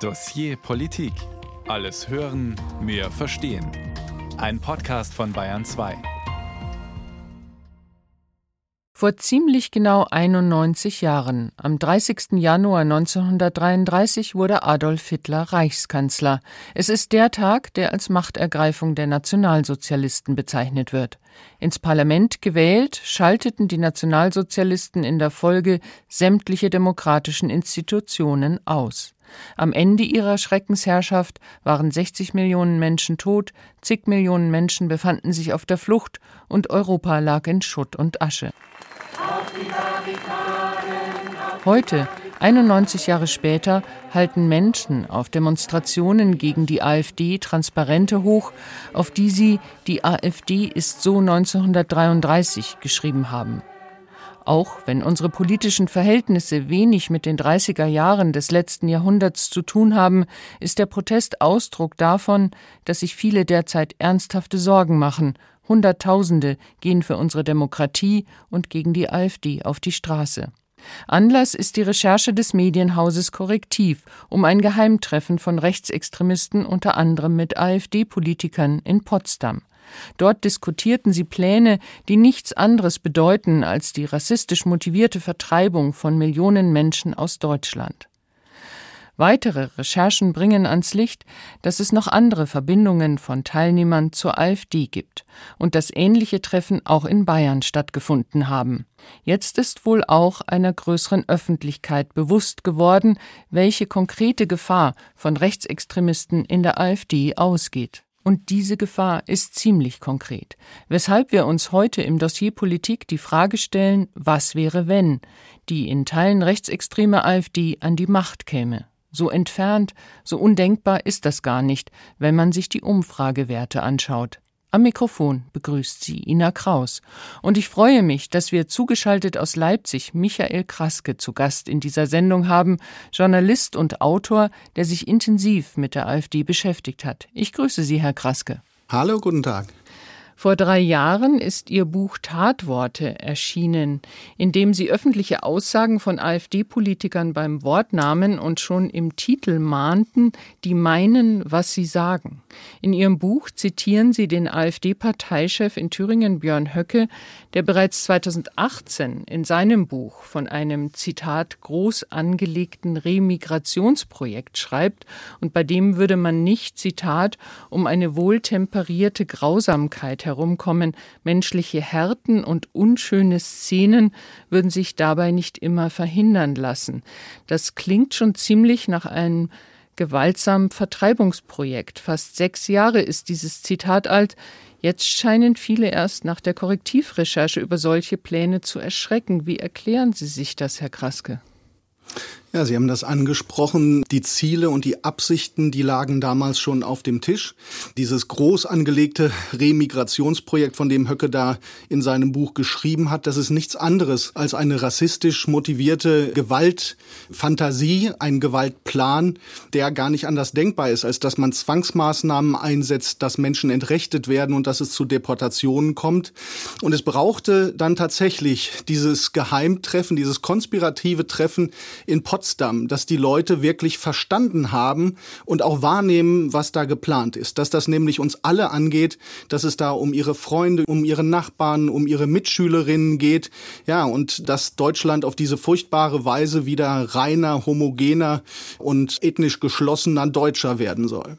Dossier Politik. Alles hören, mehr verstehen. Ein Podcast von Bayern 2. Vor ziemlich genau 91 Jahren, am 30. Januar 1933, wurde Adolf Hitler Reichskanzler. Es ist der Tag, der als Machtergreifung der Nationalsozialisten bezeichnet wird. Ins Parlament gewählt, schalteten die Nationalsozialisten in der Folge sämtliche demokratischen Institutionen aus. Am Ende ihrer Schreckensherrschaft waren 60 Millionen Menschen tot, zig Millionen Menschen befanden sich auf der Flucht und Europa lag in Schutt und Asche. Heute, 91 Jahre später, halten Menschen auf Demonstrationen gegen die AfD Transparente hoch, auf die sie Die AfD ist so 1933 geschrieben haben. Auch wenn unsere politischen Verhältnisse wenig mit den 30er Jahren des letzten Jahrhunderts zu tun haben, ist der Protest Ausdruck davon, dass sich viele derzeit ernsthafte Sorgen machen. Hunderttausende gehen für unsere Demokratie und gegen die AfD auf die Straße. Anlass ist die Recherche des Medienhauses Korrektiv um ein Geheimtreffen von Rechtsextremisten unter anderem mit AfD-Politikern in Potsdam. Dort diskutierten sie Pläne, die nichts anderes bedeuten als die rassistisch motivierte Vertreibung von Millionen Menschen aus Deutschland. Weitere Recherchen bringen ans Licht, dass es noch andere Verbindungen von Teilnehmern zur AfD gibt und dass ähnliche Treffen auch in Bayern stattgefunden haben. Jetzt ist wohl auch einer größeren Öffentlichkeit bewusst geworden, welche konkrete Gefahr von Rechtsextremisten in der AfD ausgeht. Und diese Gefahr ist ziemlich konkret, weshalb wir uns heute im Dossier Politik die Frage stellen, was wäre, wenn die in Teilen rechtsextreme AfD an die Macht käme. So entfernt, so undenkbar ist das gar nicht, wenn man sich die Umfragewerte anschaut. Am Mikrofon begrüßt sie Ina Kraus. Und ich freue mich, dass wir zugeschaltet aus Leipzig Michael Kraske zu Gast in dieser Sendung haben, Journalist und Autor, der sich intensiv mit der AfD beschäftigt hat. Ich grüße Sie, Herr Kraske. Hallo, guten Tag. Vor drei Jahren ist ihr Buch Tatworte erschienen, in dem sie öffentliche Aussagen von AfD-Politikern beim Wort nahmen und schon im Titel mahnten, die meinen, was sie sagen. In ihrem Buch zitieren sie den AfD-Parteichef in Thüringen Björn Höcke, der bereits 2018 in seinem Buch von einem Zitat groß angelegten Remigrationsprojekt schreibt und bei dem würde man nicht Zitat um eine wohltemperierte Grausamkeit herumkommen, menschliche Härten und unschöne Szenen würden sich dabei nicht immer verhindern lassen. Das klingt schon ziemlich nach einem gewaltsamen Vertreibungsprojekt. Fast sechs Jahre ist dieses Zitat alt. Jetzt scheinen viele erst nach der Korrektivrecherche über solche Pläne zu erschrecken. Wie erklären Sie sich das, Herr Kraske? Ja, Sie haben das angesprochen. Die Ziele und die Absichten, die lagen damals schon auf dem Tisch. Dieses groß angelegte Remigrationsprojekt, von dem Höcke da in seinem Buch geschrieben hat, das ist nichts anderes als eine rassistisch motivierte Gewaltfantasie, ein Gewaltplan, der gar nicht anders denkbar ist, als dass man Zwangsmaßnahmen einsetzt, dass Menschen entrechtet werden und dass es zu Deportationen kommt. Und es brauchte dann tatsächlich dieses Geheimtreffen, dieses konspirative Treffen in Potsdam Potsdam, dass die Leute wirklich verstanden haben und auch wahrnehmen, was da geplant ist. Dass das nämlich uns alle angeht, dass es da um ihre Freunde, um ihre Nachbarn, um ihre Mitschülerinnen geht. Ja, und dass Deutschland auf diese furchtbare Weise wieder reiner, homogener und ethnisch geschlossener Deutscher werden soll.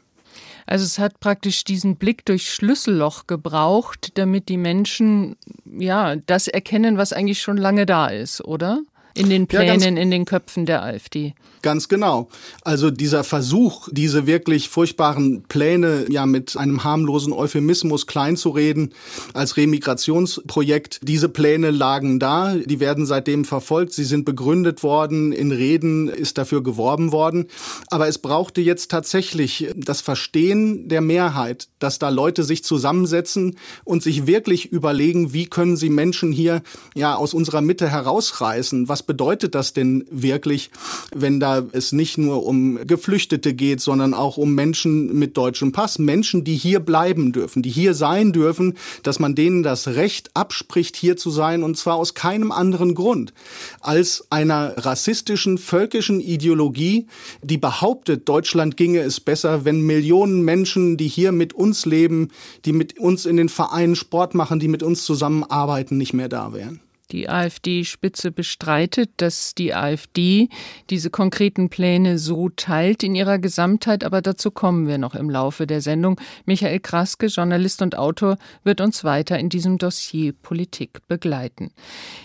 Also es hat praktisch diesen Blick durch Schlüsselloch gebraucht, damit die Menschen ja das erkennen, was eigentlich schon lange da ist, oder? In den Plänen, ja, in den Köpfen der AfD. Ganz genau. Also dieser Versuch, diese wirklich furchtbaren Pläne ja mit einem harmlosen Euphemismus kleinzureden als Remigrationsprojekt, diese Pläne lagen da, die werden seitdem verfolgt, sie sind begründet worden, in Reden ist dafür geworben worden. Aber es brauchte jetzt tatsächlich das Verstehen der Mehrheit, dass da Leute sich zusammensetzen und sich wirklich überlegen, wie können sie Menschen hier ja aus unserer Mitte herausreißen, was bedeutet das denn wirklich, wenn da es nicht nur um Geflüchtete geht, sondern auch um Menschen mit deutschem Pass, Menschen, die hier bleiben dürfen, die hier sein dürfen, dass man denen das Recht abspricht, hier zu sein, und zwar aus keinem anderen Grund als einer rassistischen, völkischen Ideologie, die behauptet, Deutschland ginge es besser, wenn Millionen Menschen, die hier mit uns leben, die mit uns in den Vereinen Sport machen, die mit uns zusammenarbeiten, nicht mehr da wären. Die AfD-Spitze bestreitet, dass die AfD diese konkreten Pläne so teilt in ihrer Gesamtheit, aber dazu kommen wir noch im Laufe der Sendung. Michael Kraske, Journalist und Autor, wird uns weiter in diesem Dossier Politik begleiten.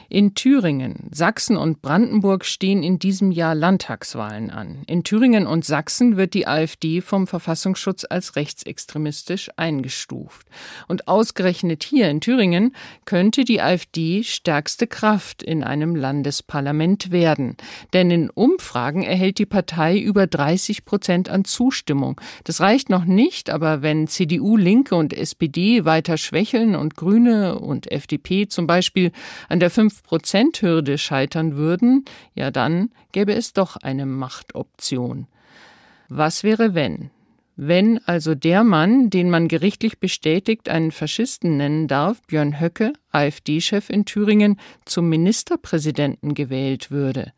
In Thüringen, Sachsen und Brandenburg stehen in diesem Jahr Landtagswahlen an. In Thüringen und Sachsen wird die AfD vom Verfassungsschutz als rechtsextremistisch eingestuft. Und ausgerechnet hier in Thüringen könnte die AfD stärkst stärkste Kraft in einem Landesparlament werden. Denn in Umfragen erhält die Partei über 30 Prozent an Zustimmung. Das reicht noch nicht, aber wenn CDU, Linke und SPD weiter schwächeln und Grüne und FDP zum Beispiel an der 5-Prozent-Hürde scheitern würden, ja dann gäbe es doch eine Machtoption. Was wäre, wenn? Wenn also der Mann, den man gerichtlich bestätigt einen Faschisten nennen darf, Björn Höcke, AfD-Chef in Thüringen, zum Ministerpräsidenten gewählt würde.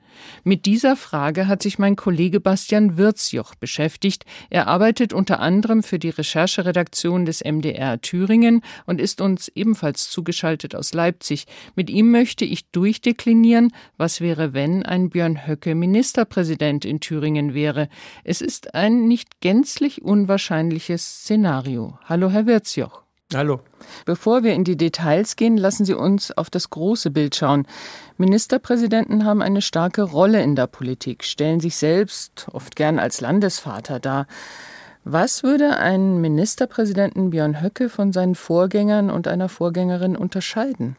Mit dieser Frage hat sich mein Kollege Bastian Wirzjoch beschäftigt. Er arbeitet unter anderem für die Rechercheredaktion des MDR Thüringen und ist uns ebenfalls zugeschaltet aus Leipzig. Mit ihm möchte ich durchdeklinieren, was wäre, wenn ein Björn Höcke Ministerpräsident in Thüringen wäre. Es ist ein nicht gänzlich unwahrscheinliches Szenario. Hallo, Herr Wirzjoch. Hallo. Bevor wir in die Details gehen, lassen Sie uns auf das große Bild schauen. Ministerpräsidenten haben eine starke Rolle in der Politik, stellen sich selbst oft gern als Landesvater dar. Was würde einen Ministerpräsidenten Björn Höcke von seinen Vorgängern und einer Vorgängerin unterscheiden?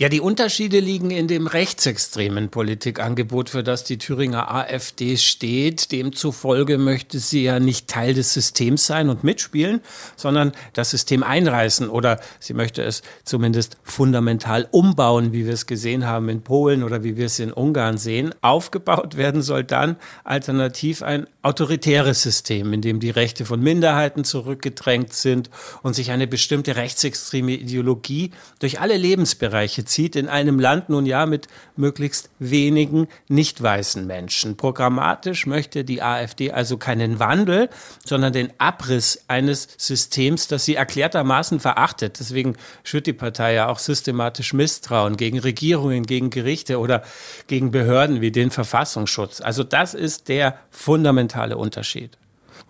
Ja, die Unterschiede liegen in dem rechtsextremen Politikangebot, für das die Thüringer AfD steht. Demzufolge möchte sie ja nicht Teil des Systems sein und mitspielen, sondern das System einreißen oder sie möchte es zumindest fundamental umbauen, wie wir es gesehen haben in Polen oder wie wir es in Ungarn sehen. Aufgebaut werden soll dann alternativ ein autoritäres System, in dem die Rechte von Minderheiten zurückgedrängt sind und sich eine bestimmte rechtsextreme Ideologie durch alle Lebensbereiche zieht in einem Land nun ja mit möglichst wenigen nicht weißen Menschen. Programmatisch möchte die AfD also keinen Wandel, sondern den Abriss eines Systems, das sie erklärtermaßen verachtet. Deswegen schürt die Partei ja auch systematisch Misstrauen gegen Regierungen, gegen Gerichte oder gegen Behörden wie den Verfassungsschutz. Also das ist der fundamentale Unterschied.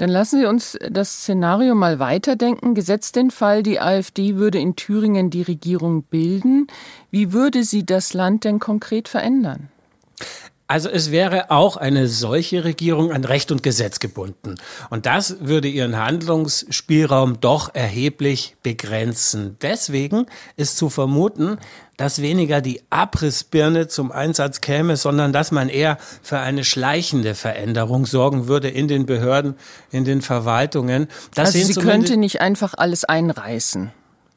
Dann lassen Sie uns das Szenario mal weiterdenken. Gesetzt den Fall, die AfD würde in Thüringen die Regierung bilden. Wie würde sie das Land denn konkret verändern? Also es wäre auch eine solche Regierung an Recht und Gesetz gebunden. Und das würde ihren Handlungsspielraum doch erheblich begrenzen. Deswegen ist zu vermuten, dass weniger die Abrissbirne zum Einsatz käme, sondern dass man eher für eine schleichende Veränderung sorgen würde in den Behörden, in den Verwaltungen. Das also sie könnte nicht einfach alles einreißen,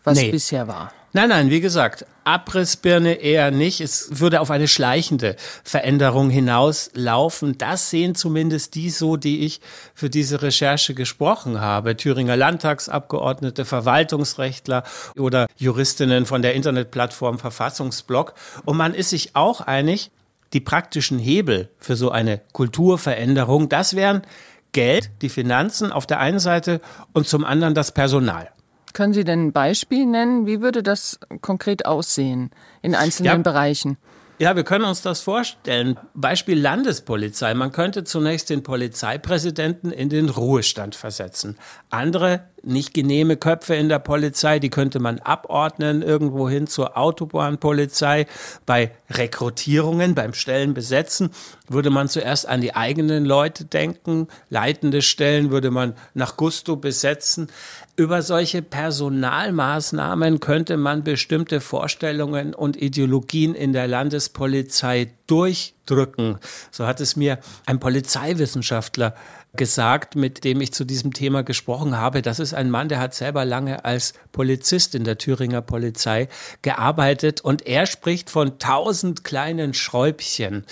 was nee. bisher war. Nein, nein, wie gesagt, Abrissbirne eher nicht. Es würde auf eine schleichende Veränderung hinauslaufen. Das sehen zumindest die so, die ich für diese Recherche gesprochen habe. Thüringer Landtagsabgeordnete, Verwaltungsrechtler oder Juristinnen von der Internetplattform Verfassungsblock. Und man ist sich auch einig, die praktischen Hebel für so eine Kulturveränderung, das wären Geld, die Finanzen auf der einen Seite und zum anderen das Personal. Können Sie denn ein Beispiel nennen? Wie würde das konkret aussehen in einzelnen ja. Bereichen? Ja, wir können uns das vorstellen. Beispiel Landespolizei. Man könnte zunächst den Polizeipräsidenten in den Ruhestand versetzen. Andere nicht genehme Köpfe in der Polizei, die könnte man abordnen irgendwo hin zur Autobahnpolizei. Bei Rekrutierungen, beim Stellenbesetzen würde man zuerst an die eigenen Leute denken. Leitende Stellen würde man nach Gusto besetzen. Über solche Personalmaßnahmen könnte man bestimmte Vorstellungen und Ideologien in der Landespolizei durch drücken. So hat es mir ein Polizeiwissenschaftler gesagt, mit dem ich zu diesem Thema gesprochen habe. Das ist ein Mann, der hat selber lange als Polizist in der Thüringer Polizei gearbeitet und er spricht von tausend kleinen Schräubchen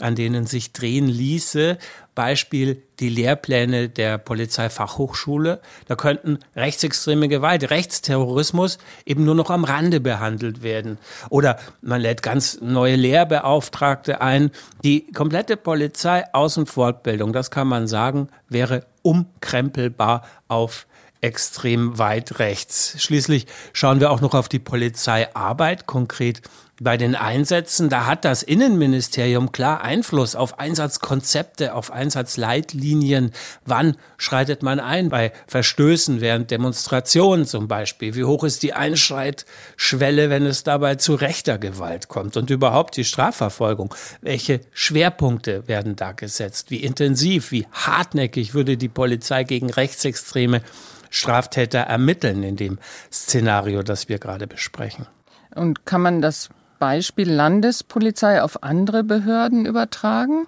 an denen sich drehen ließe. Beispiel die Lehrpläne der Polizeifachhochschule. Da könnten rechtsextreme Gewalt, Rechtsterrorismus eben nur noch am Rande behandelt werden. Oder man lädt ganz neue Lehrbeauftragte ein. Die komplette Polizei Außenfortbildung, das kann man sagen, wäre umkrempelbar auf extrem weit rechts. Schließlich schauen wir auch noch auf die Polizeiarbeit, konkret bei den Einsätzen, da hat das Innenministerium klar Einfluss auf Einsatzkonzepte, auf Einsatzleitlinien. Wann schreitet man ein? Bei Verstößen während Demonstrationen zum Beispiel. Wie hoch ist die Einschreitschwelle, wenn es dabei zu rechter Gewalt kommt? Und überhaupt die Strafverfolgung. Welche Schwerpunkte werden da gesetzt? Wie intensiv, wie hartnäckig würde die Polizei gegen rechtsextreme Straftäter ermitteln in dem Szenario, das wir gerade besprechen? Und kann man das Beispiel Landespolizei auf andere Behörden übertragen?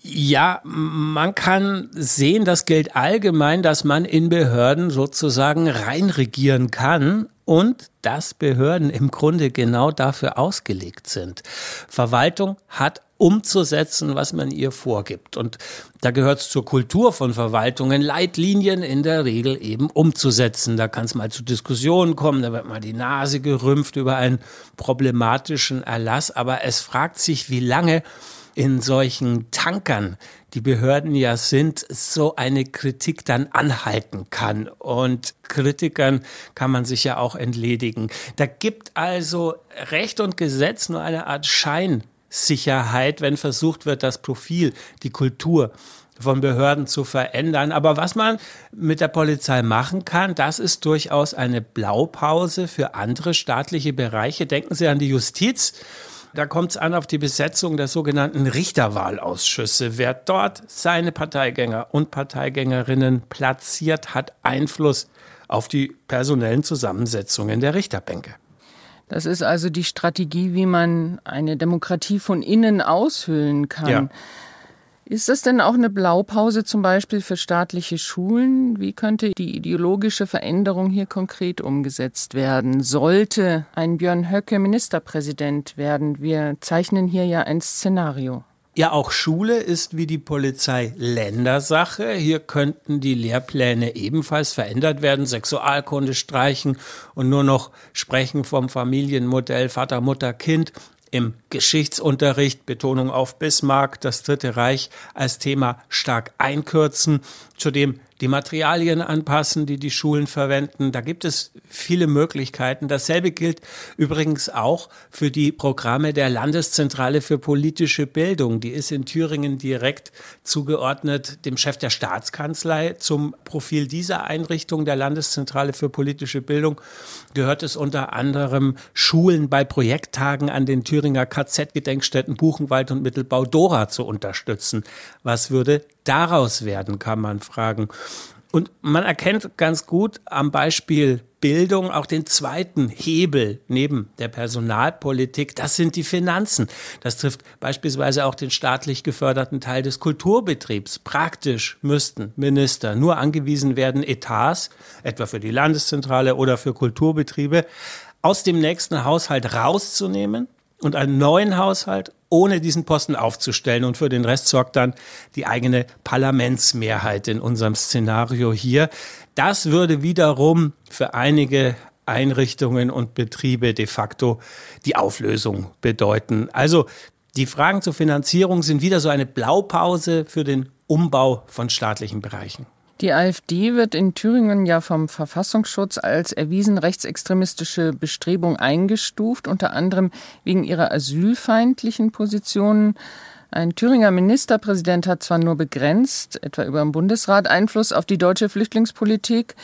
Ja, man kann sehen, das gilt allgemein, dass man in Behörden sozusagen reinregieren kann und dass Behörden im Grunde genau dafür ausgelegt sind. Verwaltung hat umzusetzen, was man ihr vorgibt. Und da gehört es zur Kultur von Verwaltungen, Leitlinien in der Regel eben umzusetzen. Da kann es mal zu Diskussionen kommen, da wird mal die Nase gerümpft über einen problematischen Erlass. Aber es fragt sich, wie lange in solchen Tankern die Behörden ja sind, so eine Kritik dann anhalten kann. Und Kritikern kann man sich ja auch entledigen. Da gibt also Recht und Gesetz nur eine Art Schein Sicherheit, wenn versucht wird, das Profil, die Kultur von Behörden zu verändern. Aber was man mit der Polizei machen kann, das ist durchaus eine Blaupause für andere staatliche Bereiche. Denken Sie an die Justiz. Da kommt es an auf die Besetzung der sogenannten Richterwahlausschüsse. Wer dort seine Parteigänger und Parteigängerinnen platziert, hat Einfluss auf die personellen Zusammensetzungen der Richterbänke. Das ist also die Strategie, wie man eine Demokratie von innen aushöhlen kann. Ja. Ist das denn auch eine Blaupause zum Beispiel für staatliche Schulen? Wie könnte die ideologische Veränderung hier konkret umgesetzt werden? Sollte ein Björn Höcke Ministerpräsident werden? Wir zeichnen hier ja ein Szenario. Ja, auch Schule ist wie die Polizei Ländersache. Hier könnten die Lehrpläne ebenfalls verändert werden, Sexualkunde streichen und nur noch sprechen vom Familienmodell Vater, Mutter, Kind im Geschichtsunterricht, Betonung auf Bismarck, das Dritte Reich als Thema stark einkürzen. Zudem die Materialien anpassen, die die Schulen verwenden. Da gibt es viele Möglichkeiten. Dasselbe gilt übrigens auch für die Programme der Landeszentrale für politische Bildung. Die ist in Thüringen direkt zugeordnet dem Chef der Staatskanzlei. Zum Profil dieser Einrichtung der Landeszentrale für politische Bildung gehört es unter anderem Schulen bei Projekttagen an den Thüringer KZ-Gedenkstätten Buchenwald und Mittelbau Dora zu unterstützen. Was würde daraus werden, kann man fragen. Und man erkennt ganz gut am Beispiel Bildung auch den zweiten Hebel neben der Personalpolitik. Das sind die Finanzen. Das trifft beispielsweise auch den staatlich geförderten Teil des Kulturbetriebs. Praktisch müssten Minister nur angewiesen werden, Etats, etwa für die Landeszentrale oder für Kulturbetriebe, aus dem nächsten Haushalt rauszunehmen und einen neuen Haushalt ohne diesen Posten aufzustellen. Und für den Rest sorgt dann die eigene Parlamentsmehrheit in unserem Szenario hier. Das würde wiederum für einige Einrichtungen und Betriebe de facto die Auflösung bedeuten. Also die Fragen zur Finanzierung sind wieder so eine Blaupause für den Umbau von staatlichen Bereichen. Die AfD wird in Thüringen ja vom Verfassungsschutz als erwiesen rechtsextremistische Bestrebung eingestuft, unter anderem wegen ihrer asylfeindlichen Positionen. Ein Thüringer Ministerpräsident hat zwar nur begrenzt, etwa über den Bundesrat, Einfluss auf die deutsche Flüchtlingspolitik.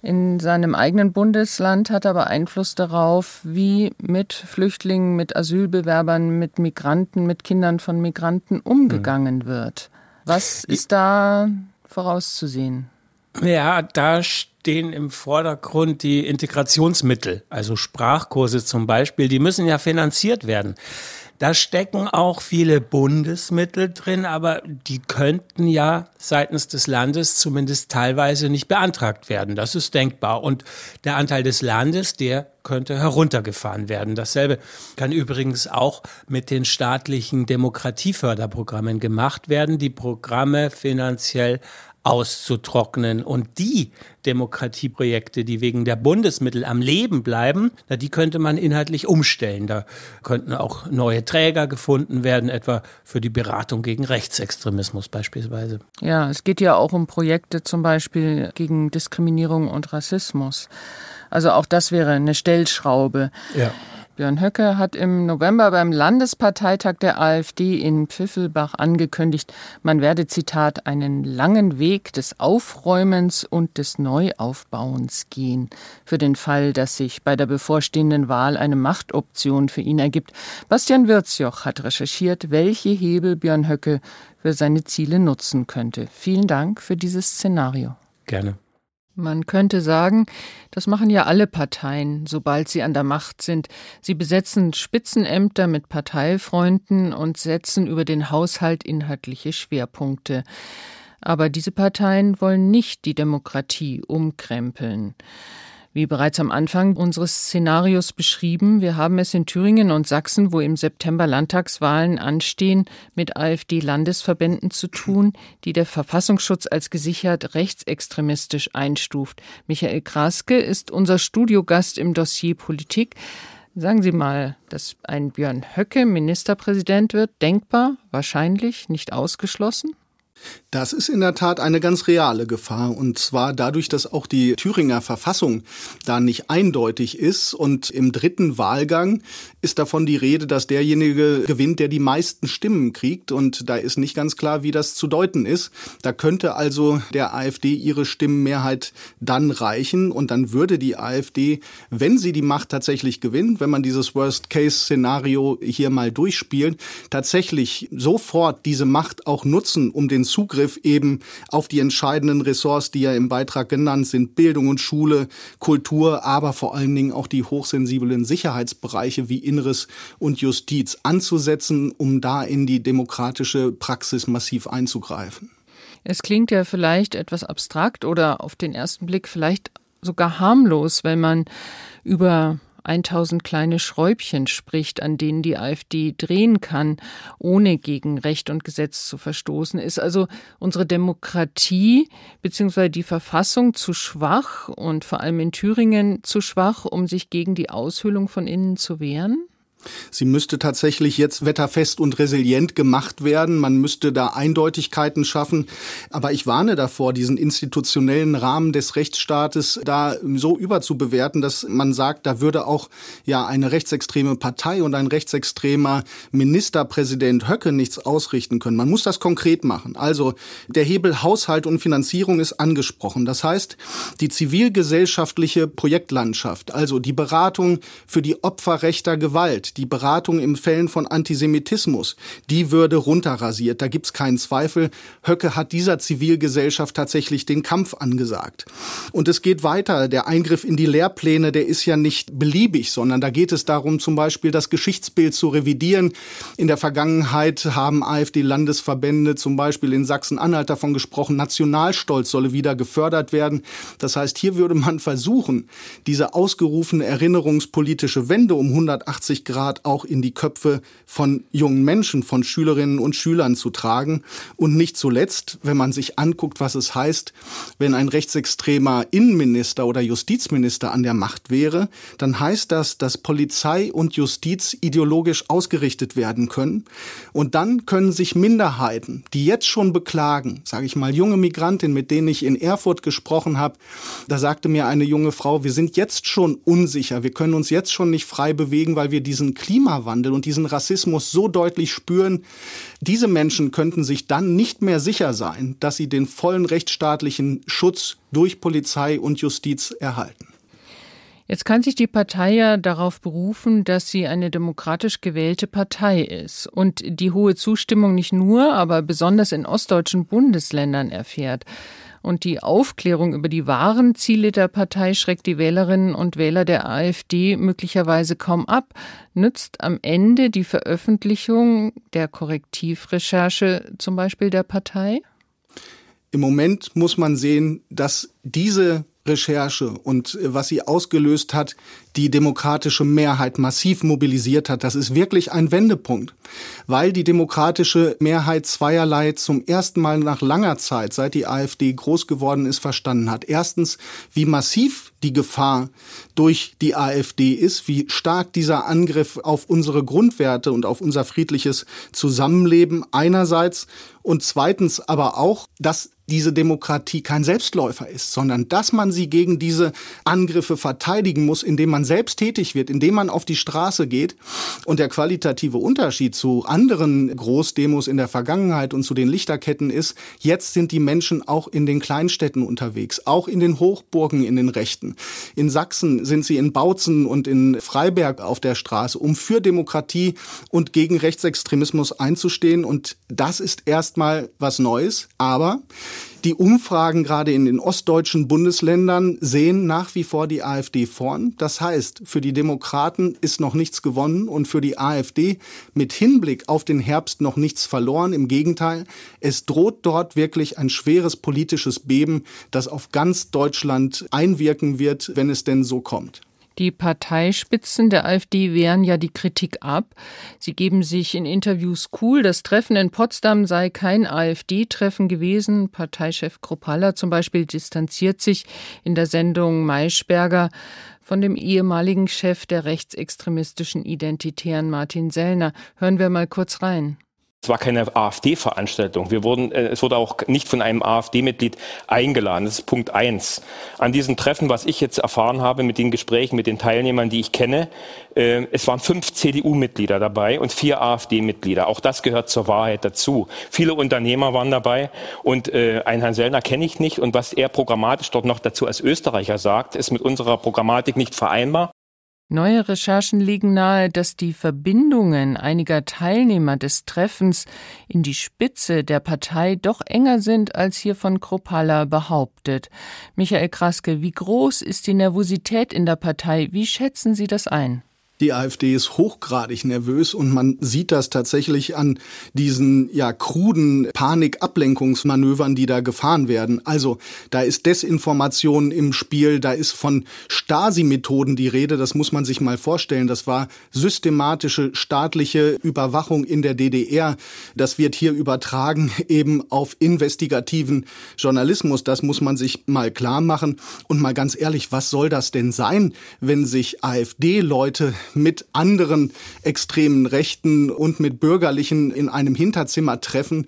In seinem eigenen Bundesland hat er aber Einfluss darauf, wie mit Flüchtlingen, mit Asylbewerbern, mit Migranten, mit Kindern von Migranten umgegangen wird. Was ist da vorauszusehen? Ja, da stehen im Vordergrund die Integrationsmittel, also Sprachkurse zum Beispiel, die müssen ja finanziert werden. Da stecken auch viele Bundesmittel drin, aber die könnten ja seitens des Landes zumindest teilweise nicht beantragt werden. Das ist denkbar. Und der Anteil des Landes, der könnte heruntergefahren werden. Dasselbe kann übrigens auch mit den staatlichen Demokratieförderprogrammen gemacht werden. Die Programme finanziell auszutrocknen. Und die Demokratieprojekte, die wegen der Bundesmittel am Leben bleiben, na, die könnte man inhaltlich umstellen. Da könnten auch neue Träger gefunden werden, etwa für die Beratung gegen Rechtsextremismus beispielsweise. Ja, es geht ja auch um Projekte zum Beispiel gegen Diskriminierung und Rassismus. Also auch das wäre eine Stellschraube. Ja. Björn Höcke hat im November beim Landesparteitag der AfD in Pfiffelbach angekündigt, man werde, Zitat, einen langen Weg des Aufräumens und des Neuaufbauens gehen, für den Fall, dass sich bei der bevorstehenden Wahl eine Machtoption für ihn ergibt. Bastian Wirzjoch hat recherchiert, welche Hebel Björn Höcke für seine Ziele nutzen könnte. Vielen Dank für dieses Szenario. Gerne. Man könnte sagen, das machen ja alle Parteien, sobald sie an der Macht sind. Sie besetzen Spitzenämter mit Parteifreunden und setzen über den Haushalt inhaltliche Schwerpunkte. Aber diese Parteien wollen nicht die Demokratie umkrempeln. Wie bereits am Anfang unseres Szenarios beschrieben, wir haben es in Thüringen und Sachsen, wo im September Landtagswahlen anstehen, mit AfD-Landesverbänden zu tun, die der Verfassungsschutz als gesichert rechtsextremistisch einstuft. Michael Kraske ist unser Studiogast im Dossier Politik. Sagen Sie mal, dass ein Björn Höcke Ministerpräsident wird, denkbar, wahrscheinlich, nicht ausgeschlossen? Das ist in der Tat eine ganz reale Gefahr. Und zwar dadurch, dass auch die Thüringer Verfassung da nicht eindeutig ist. Und im dritten Wahlgang ist davon die Rede, dass derjenige gewinnt, der die meisten Stimmen kriegt. Und da ist nicht ganz klar, wie das zu deuten ist. Da könnte also der AfD ihre Stimmenmehrheit dann reichen. Und dann würde die AfD, wenn sie die Macht tatsächlich gewinnt, wenn man dieses Worst-Case-Szenario hier mal durchspielt, tatsächlich sofort diese Macht auch nutzen, um den Zugriff eben auf die entscheidenden Ressorts, die ja im Beitrag genannt sind, Bildung und Schule, Kultur, aber vor allen Dingen auch die hochsensiblen Sicherheitsbereiche wie Inneres und Justiz anzusetzen, um da in die demokratische Praxis massiv einzugreifen. Es klingt ja vielleicht etwas abstrakt oder auf den ersten Blick vielleicht sogar harmlos, wenn man über 1000 kleine Schräubchen spricht, an denen die AfD drehen kann, ohne gegen Recht und Gesetz zu verstoßen. Ist also unsere Demokratie bzw. die Verfassung zu schwach und vor allem in Thüringen zu schwach, um sich gegen die Aushöhlung von innen zu wehren? Sie müsste tatsächlich jetzt wetterfest und resilient gemacht werden. Man müsste da Eindeutigkeiten schaffen. Aber ich warne davor, diesen institutionellen Rahmen des Rechtsstaates da so überzubewerten, dass man sagt, da würde auch ja eine rechtsextreme Partei und ein rechtsextremer Ministerpräsident Höcke nichts ausrichten können. Man muss das konkret machen. Also der Hebel Haushalt und Finanzierung ist angesprochen. Das heißt, die zivilgesellschaftliche Projektlandschaft, also die Beratung für die Opfer rechter Gewalt, die Beratung in Fällen von Antisemitismus, die würde runterrasiert. Da gibt's keinen Zweifel. Höcke hat dieser Zivilgesellschaft tatsächlich den Kampf angesagt. Und es geht weiter. Der Eingriff in die Lehrpläne, der ist ja nicht beliebig, sondern da geht es darum, zum Beispiel das Geschichtsbild zu revidieren. In der Vergangenheit haben AfD-Landesverbände zum Beispiel in Sachsen-Anhalt davon gesprochen, Nationalstolz solle wieder gefördert werden. Das heißt, hier würde man versuchen, diese ausgerufene erinnerungspolitische Wende um 180 Grad Grad auch in die Köpfe von jungen Menschen, von Schülerinnen und Schülern zu tragen. Und nicht zuletzt, wenn man sich anguckt, was es heißt, wenn ein rechtsextremer Innenminister oder Justizminister an der Macht wäre, dann heißt das, dass Polizei und Justiz ideologisch ausgerichtet werden können. Und dann können sich Minderheiten, die jetzt schon beklagen, sage ich mal, junge Migrantinnen, mit denen ich in Erfurt gesprochen habe, da sagte mir eine junge Frau, wir sind jetzt schon unsicher, wir können uns jetzt schon nicht frei bewegen, weil wir diesen diesen Klimawandel und diesen Rassismus so deutlich spüren, diese Menschen könnten sich dann nicht mehr sicher sein, dass sie den vollen rechtsstaatlichen Schutz durch Polizei und Justiz erhalten. Jetzt kann sich die Partei ja darauf berufen, dass sie eine demokratisch gewählte Partei ist und die hohe Zustimmung nicht nur, aber besonders in ostdeutschen Bundesländern erfährt. Und die Aufklärung über die wahren Ziele der Partei schreckt die Wählerinnen und Wähler der AfD möglicherweise kaum ab. Nützt am Ende die Veröffentlichung der Korrektivrecherche zum Beispiel der Partei? Im Moment muss man sehen, dass diese Recherche und äh, was sie ausgelöst hat, die demokratische Mehrheit massiv mobilisiert hat. Das ist wirklich ein Wendepunkt, weil die demokratische Mehrheit zweierlei zum ersten Mal nach langer Zeit, seit die AfD groß geworden ist, verstanden hat. Erstens, wie massiv die Gefahr durch die AfD ist, wie stark dieser Angriff auf unsere Grundwerte und auf unser friedliches Zusammenleben einerseits und zweitens aber auch, dass diese Demokratie kein Selbstläufer ist, sondern dass man sie gegen diese Angriffe verteidigen muss, indem man selbst tätig wird, indem man auf die Straße geht. Und der qualitative Unterschied zu anderen Großdemos in der Vergangenheit und zu den Lichterketten ist, jetzt sind die Menschen auch in den Kleinstädten unterwegs, auch in den Hochburgen in den Rechten. In Sachsen sind sie in Bautzen und in Freiberg auf der Straße, um für Demokratie und gegen Rechtsextremismus einzustehen. Und das ist erstmal was Neues. Aber die Umfragen gerade in den ostdeutschen Bundesländern sehen nach wie vor die AfD vorn. Das heißt, für die Demokraten ist noch nichts gewonnen und für die AfD mit Hinblick auf den Herbst noch nichts verloren. Im Gegenteil, es droht dort wirklich ein schweres politisches Beben, das auf ganz Deutschland einwirken wird, wenn es denn so kommt. Die Parteispitzen der AfD wehren ja die Kritik ab. Sie geben sich in Interviews cool. Das Treffen in Potsdam sei kein AfD-Treffen gewesen. Parteichef Kropalla zum Beispiel distanziert sich in der Sendung Maischberger von dem ehemaligen Chef der rechtsextremistischen Identitären Martin Sellner. Hören wir mal kurz rein. Es war keine AfD-Veranstaltung. Wir wurden, äh, es wurde auch nicht von einem AfD-Mitglied eingeladen. Das ist Punkt eins. An diesen Treffen, was ich jetzt erfahren habe mit den Gesprächen mit den Teilnehmern, die ich kenne, äh, es waren fünf CDU-Mitglieder dabei und vier AfD-Mitglieder. Auch das gehört zur Wahrheit dazu. Viele Unternehmer waren dabei und äh, einen Herrn Sellner kenne ich nicht. Und was er programmatisch dort noch dazu als Österreicher sagt, ist mit unserer Programmatik nicht vereinbar. Neue Recherchen legen nahe, dass die Verbindungen einiger Teilnehmer des Treffens in die Spitze der Partei doch enger sind, als hier von Kropala behauptet. Michael Kraske, wie groß ist die Nervosität in der Partei? Wie schätzen Sie das ein? Die AfD ist hochgradig nervös und man sieht das tatsächlich an diesen ja kruden Panikablenkungsmanövern, die da gefahren werden. Also da ist Desinformation im Spiel, da ist von Stasi-Methoden die Rede. Das muss man sich mal vorstellen. Das war systematische staatliche Überwachung in der DDR. Das wird hier übertragen eben auf investigativen Journalismus. Das muss man sich mal klar machen. Und mal ganz ehrlich, was soll das denn sein, wenn sich AfD-Leute mit anderen extremen Rechten und mit Bürgerlichen in einem Hinterzimmer treffen,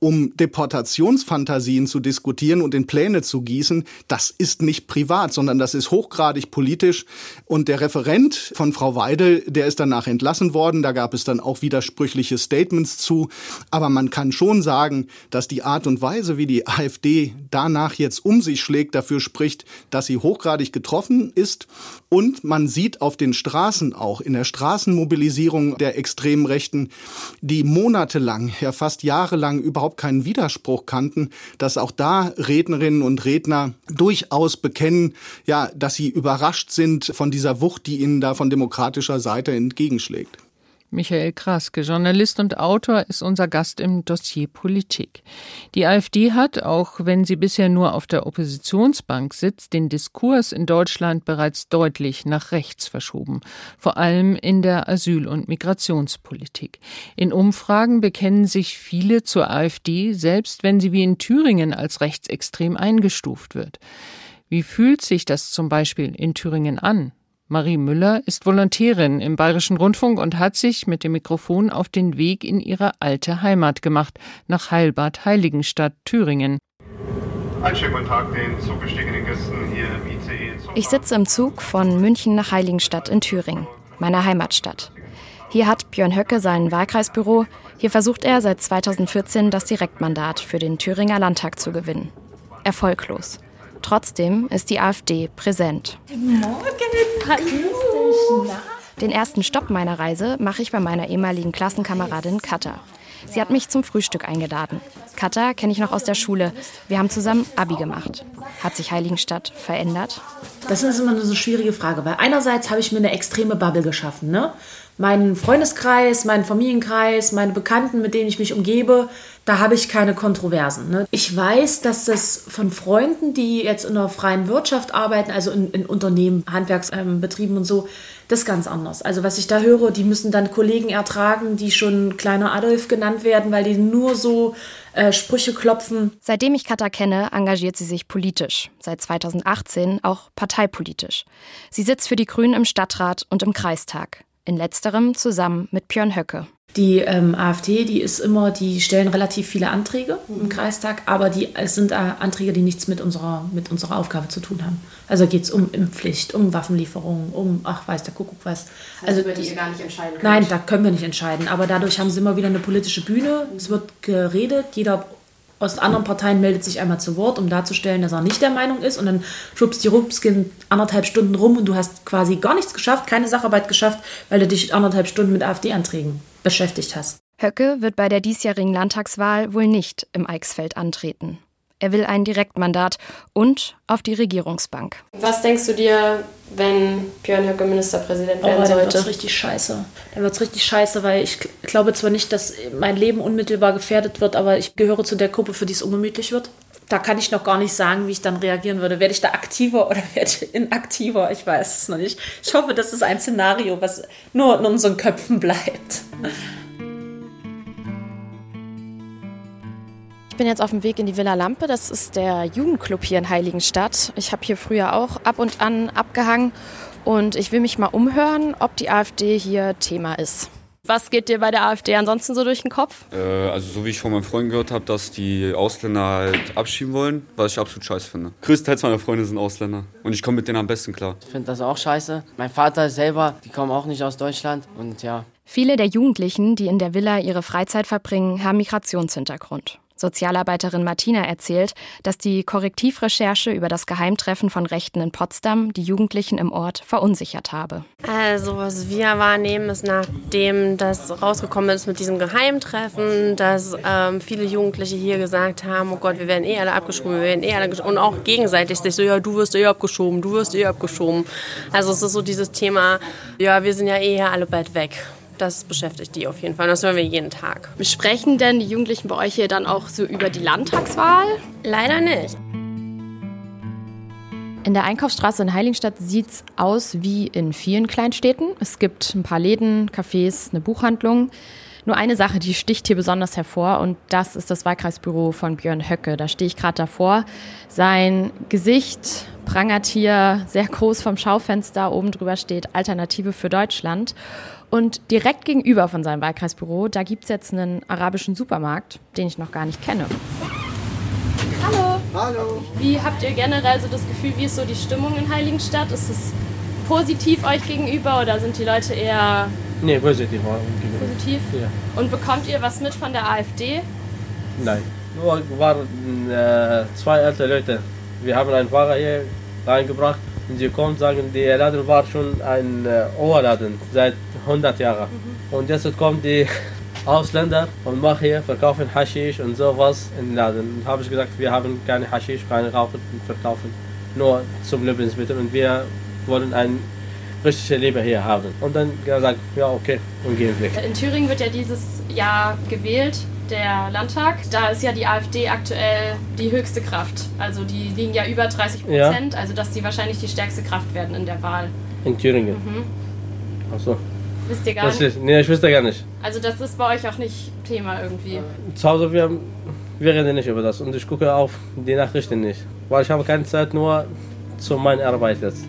um Deportationsfantasien zu diskutieren und in Pläne zu gießen, das ist nicht privat, sondern das ist hochgradig politisch. Und der Referent von Frau Weidel, der ist danach entlassen worden. Da gab es dann auch widersprüchliche Statements zu. Aber man kann schon sagen, dass die Art und Weise, wie die AfD danach jetzt um sich schlägt, dafür spricht, dass sie hochgradig getroffen ist. Und man sieht auf den Straßen auch in der Straßenmobilisierung der extremen Rechten, die monatelang, ja fast jahrelang überhaupt keinen Widerspruch kannten, dass auch da Rednerinnen und Redner durchaus bekennen, ja, dass sie überrascht sind von dieser Wucht, die ihnen da von demokratischer Seite entgegenschlägt. Michael Kraske, Journalist und Autor, ist unser Gast im Dossier Politik. Die AfD hat, auch wenn sie bisher nur auf der Oppositionsbank sitzt, den Diskurs in Deutschland bereits deutlich nach rechts verschoben, vor allem in der Asyl- und Migrationspolitik. In Umfragen bekennen sich viele zur AfD, selbst wenn sie wie in Thüringen als rechtsextrem eingestuft wird. Wie fühlt sich das zum Beispiel in Thüringen an? Marie Müller ist Volontärin im Bayerischen Rundfunk und hat sich mit dem Mikrofon auf den Weg in ihre alte Heimat gemacht, nach Heilbad Heiligenstadt, Thüringen. Einen schönen guten Tag den zugestiegenen Gästen hier im ICE. Ich sitze im Zug von München nach Heiligenstadt in Thüringen, meiner Heimatstadt. Hier hat Björn Höcke sein Wahlkreisbüro. Hier versucht er seit 2014 das Direktmandat für den Thüringer Landtag zu gewinnen. Erfolglos. Trotzdem ist die AfD präsent. Morgen, Hallo. Den ersten Stopp meiner Reise mache ich bei meiner ehemaligen Klassenkameradin Katha. Sie hat mich zum Frühstück eingeladen. Katha kenne ich noch aus der Schule. Wir haben zusammen Abi gemacht. Hat sich Heiligenstadt verändert? Das ist immer eine so schwierige Frage, weil einerseits habe ich mir eine extreme Bubble geschaffen. Ne? Meinen Freundeskreis, meinen Familienkreis, meine Bekannten, mit denen ich mich umgebe, da habe ich keine Kontroversen. Ne? Ich weiß, dass das von Freunden, die jetzt in der freien Wirtschaft arbeiten, also in, in Unternehmen, Handwerksbetrieben ähm, und so, das ist ganz anders. Also was ich da höre, die müssen dann Kollegen ertragen, die schon kleiner Adolf genannt werden, weil die nur so äh, Sprüche klopfen. Seitdem ich Katha kenne, engagiert sie sich politisch. Seit 2018 auch parteipolitisch. Sie sitzt für die Grünen im Stadtrat und im Kreistag. In letzterem zusammen mit Björn Höcke. Die ähm, AfD, die ist immer, die stellen relativ viele Anträge mhm. im Kreistag, aber die, es sind äh, Anträge, die nichts mit unserer, mit unserer Aufgabe zu tun haben. Also geht es um Impfpflicht, um Waffenlieferungen, um, ach weiß der Kuckuck was. Also, über die ihr gar nicht entscheiden könnt. Nein, da können wir nicht entscheiden. Aber dadurch haben sie immer wieder eine politische Bühne. Mhm. Es wird geredet, jeder aus anderen Parteien meldet sich einmal zu Wort, um darzustellen, dass er nicht der Meinung ist. Und dann schubst die Rupskin anderthalb Stunden rum und du hast quasi gar nichts geschafft, keine Sacharbeit geschafft, weil du dich anderthalb Stunden mit AfD-Anträgen beschäftigt hast. Höcke wird bei der diesjährigen Landtagswahl wohl nicht im Eichsfeld antreten. Er will ein Direktmandat und auf die Regierungsbank. Was denkst du dir, wenn Björn Höcke Ministerpräsident werden oh, sollte? Dann wird es richtig scheiße. Dann wird es richtig scheiße, weil ich glaube zwar nicht, dass mein Leben unmittelbar gefährdet wird, aber ich gehöre zu der Gruppe, für die es ungemütlich wird. Da kann ich noch gar nicht sagen, wie ich dann reagieren würde. Werde ich da aktiver oder werde ich inaktiver? Ich weiß es noch nicht. Ich hoffe, das ist ein Szenario, was nur in unseren Köpfen bleibt. Bin jetzt auf dem Weg in die Villa Lampe. Das ist der Jugendclub hier in Heiligenstadt. Ich habe hier früher auch ab und an abgehangen und ich will mich mal umhören, ob die AfD hier Thema ist. Was geht dir bei der AfD ansonsten so durch den Kopf? Äh, also so wie ich von meinen Freunden gehört habe, dass die Ausländer halt abschieben wollen, was ich absolut scheiße finde. Größtenteils meiner Freunde sind Ausländer und ich komme mit denen am besten klar. Ich finde das auch scheiße. Mein Vater selber, die kommen auch nicht aus Deutschland und ja. Viele der Jugendlichen, die in der Villa ihre Freizeit verbringen, haben Migrationshintergrund. Sozialarbeiterin Martina erzählt, dass die Korrektivrecherche über das Geheimtreffen von Rechten in Potsdam die Jugendlichen im Ort verunsichert habe. Also was wir wahrnehmen, ist nachdem das rausgekommen ist mit diesem Geheimtreffen, dass ähm, viele Jugendliche hier gesagt haben, oh Gott, wir werden eh alle abgeschoben, wir werden eh alle und auch gegenseitig sich so, ja, du wirst eh abgeschoben, du wirst eh abgeschoben. Also es ist so dieses Thema, ja, wir sind ja eh alle bald weg das beschäftigt die auf jeden Fall. Das hören wir jeden Tag. Sprechen denn die Jugendlichen bei euch hier dann auch so über die Landtagswahl? Leider nicht. In der Einkaufsstraße in Heiligenstadt sieht es aus wie in vielen Kleinstädten. Es gibt ein paar Läden, Cafés, eine Buchhandlung. Nur eine Sache, die sticht hier besonders hervor und das ist das Wahlkreisbüro von Björn Höcke. Da stehe ich gerade davor. Sein Gesicht prangert hier sehr groß vom Schaufenster. Oben drüber steht Alternative für Deutschland. Und direkt gegenüber von seinem Wahlkreisbüro, da gibt es jetzt einen arabischen Supermarkt, den ich noch gar nicht kenne. Hallo. Hallo. Wie habt ihr generell so das Gefühl, wie ist so die Stimmung in Heiligenstadt? Ist es positiv euch gegenüber oder sind die Leute eher. Nee, positiv. Positiv? Ja. Und bekommt ihr was mit von der AfD? Nein. Nur waren äh, zwei alte Leute. Wir haben einen Fahrer hier reingebracht und sie kommen und sagen, der Laden war schon ein äh, Ohrladen seit 100 Jahren. Mhm. Und jetzt kommen die Ausländer und machen hier, verkaufen Haschisch und sowas in den Laden. Und habe ich gesagt, wir haben keine Haschisch, keine Rauchen und verkaufen nur zum Lebensmittel und wir wollen ein richtiges Leben hier haben. Und dann gesagt, ja okay, und gehen weg. In Thüringen wird ja dieses Jahr gewählt der Landtag. Da ist ja die AfD aktuell die höchste Kraft. Also die liegen ja über 30 Prozent, ja. also dass sie wahrscheinlich die stärkste Kraft werden in der Wahl. In Thüringen? Mhm. Achso. Wisst ihr gar das nicht? Nee, ich wüsste gar nicht. Also das ist bei euch auch nicht Thema irgendwie? Zu Hause, wir, wir reden nicht über das und ich gucke auf die Nachrichten nicht. Weil ich habe keine Zeit nur zu meiner Arbeit jetzt.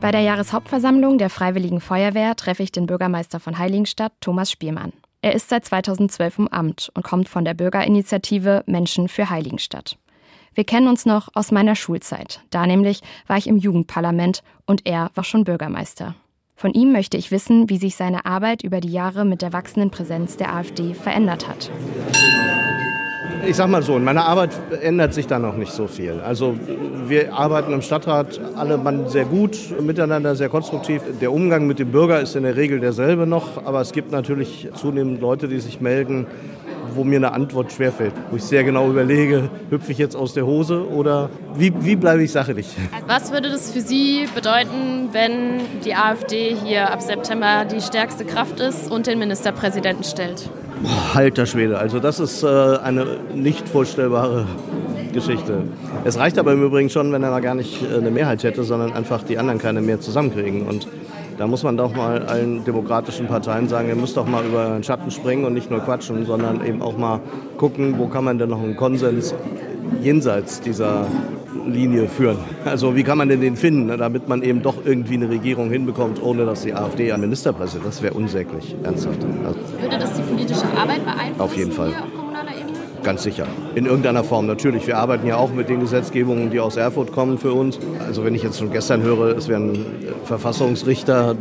Bei der Jahreshauptversammlung der Freiwilligen Feuerwehr treffe ich den Bürgermeister von Heiligenstadt, Thomas Spielmann. Er ist seit 2012 im Amt und kommt von der Bürgerinitiative Menschen für Heiligenstadt. Wir kennen uns noch aus meiner Schulzeit. Da nämlich war ich im Jugendparlament und er war schon Bürgermeister. Von ihm möchte ich wissen, wie sich seine Arbeit über die Jahre mit der wachsenden Präsenz der AfD verändert hat. ich sag mal so, in meiner Arbeit ändert sich da noch nicht so viel. Also wir arbeiten im Stadtrat alle Mann sehr gut miteinander, sehr konstruktiv. Der Umgang mit dem Bürger ist in der Regel derselbe noch, aber es gibt natürlich zunehmend Leute, die sich melden, wo mir eine Antwort schwerfällt, wo ich sehr genau überlege, hüpfe ich jetzt aus der Hose oder wie, wie bleibe ich sachlich? Was würde das für Sie bedeuten, wenn die AfD hier ab September die stärkste Kraft ist und den Ministerpräsidenten stellt? Halter Schwede, also das ist äh, eine nicht vorstellbare Geschichte. Es reicht aber im Übrigen schon, wenn er da gar nicht äh, eine Mehrheit hätte, sondern einfach die anderen keine mehr zusammenkriegen. Und da muss man doch mal allen demokratischen Parteien sagen, ihr müsst doch mal über den Schatten springen und nicht nur quatschen, sondern eben auch mal gucken, wo kann man denn noch einen Konsens jenseits dieser Linie führen. Also wie kann man denn den finden, ne, damit man eben doch irgendwie eine Regierung hinbekommt, ohne dass die AfD ein Ministerpräsident, das wäre unsäglich, ernsthaft. Also Würde das die politische Arbeit beeinflussen? Auf jeden Fall. Ganz sicher. In irgendeiner Form natürlich. Wir arbeiten ja auch mit den Gesetzgebungen, die aus Erfurt kommen für uns. Also wenn ich jetzt schon gestern höre, es werden Verfassungsrichter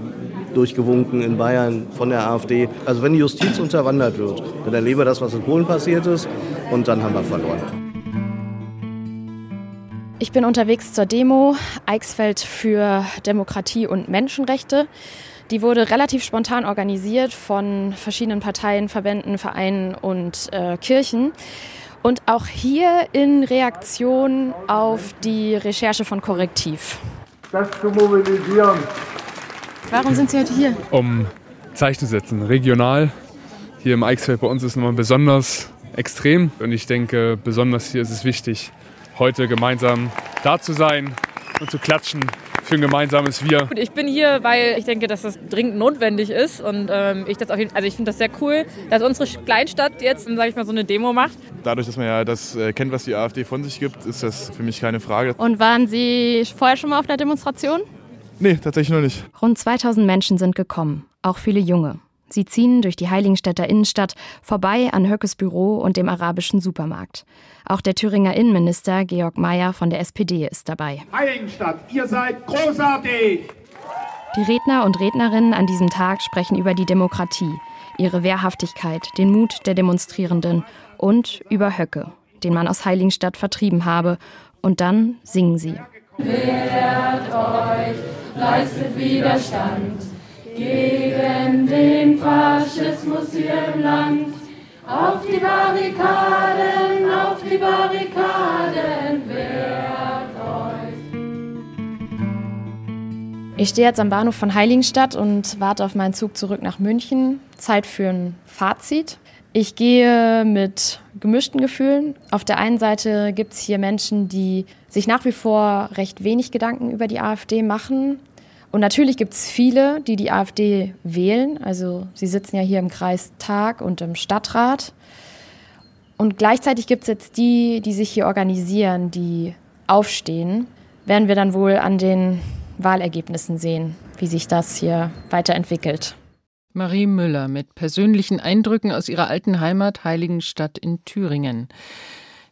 durchgewunken in Bayern von der AfD. Also wenn die Justiz unterwandert wird, dann erlebe das, was in Polen passiert ist, und dann haben wir verloren. Ich bin unterwegs zur Demo Eichsfeld für Demokratie und Menschenrechte. Die wurde relativ spontan organisiert von verschiedenen Parteien, Verbänden, Vereinen und äh, Kirchen. Und auch hier in Reaktion auf die Recherche von Korrektiv. Das zu mobilisieren. Warum sind Sie heute hier? Um Zeichen zu setzen, regional. Hier im Eichsfeld bei uns ist es nochmal besonders extrem. Und ich denke, besonders hier ist es wichtig, heute gemeinsam da zu sein und zu klatschen für ein gemeinsames Wir. Ich bin hier, weil ich denke, dass das dringend notwendig ist und ähm, ich das auf jeden, also ich finde das sehr cool, dass unsere Kleinstadt jetzt, sage ich mal, so eine Demo macht. Dadurch, dass man ja das äh, kennt, was die AfD von sich gibt, ist das für mich keine Frage. Und waren Sie vorher schon mal auf der Demonstration? Nee, tatsächlich noch nicht. Rund 2000 Menschen sind gekommen, auch viele junge. Sie ziehen durch die Heiligenstädter Innenstadt vorbei an Höckes Büro und dem arabischen Supermarkt. Auch der Thüringer Innenminister Georg Mayer von der SPD ist dabei. Heiligenstadt, ihr seid großartig! Die Redner und Rednerinnen an diesem Tag sprechen über die Demokratie, ihre Wehrhaftigkeit, den Mut der Demonstrierenden und über Höcke, den man aus Heiligenstadt vertrieben habe. Und dann singen sie. Wehrt euch, leistet Widerstand gegen den Faschismus hier im Land. Auf die Barrikaden, auf die Barrikaden, wehrt euch. Ich stehe jetzt am Bahnhof von Heiligenstadt und warte auf meinen Zug zurück nach München. Zeit für ein Fazit. Ich gehe mit gemischten Gefühlen. Auf der einen Seite gibt es hier Menschen, die sich nach wie vor recht wenig Gedanken über die AfD machen. Und natürlich gibt es viele, die die AfD wählen. Also sie sitzen ja hier im Kreistag und im Stadtrat. Und gleichzeitig gibt es jetzt die, die sich hier organisieren, die aufstehen. Werden wir dann wohl an den Wahlergebnissen sehen, wie sich das hier weiterentwickelt. Marie Müller mit persönlichen Eindrücken aus ihrer alten Heimat Heiligenstadt in Thüringen.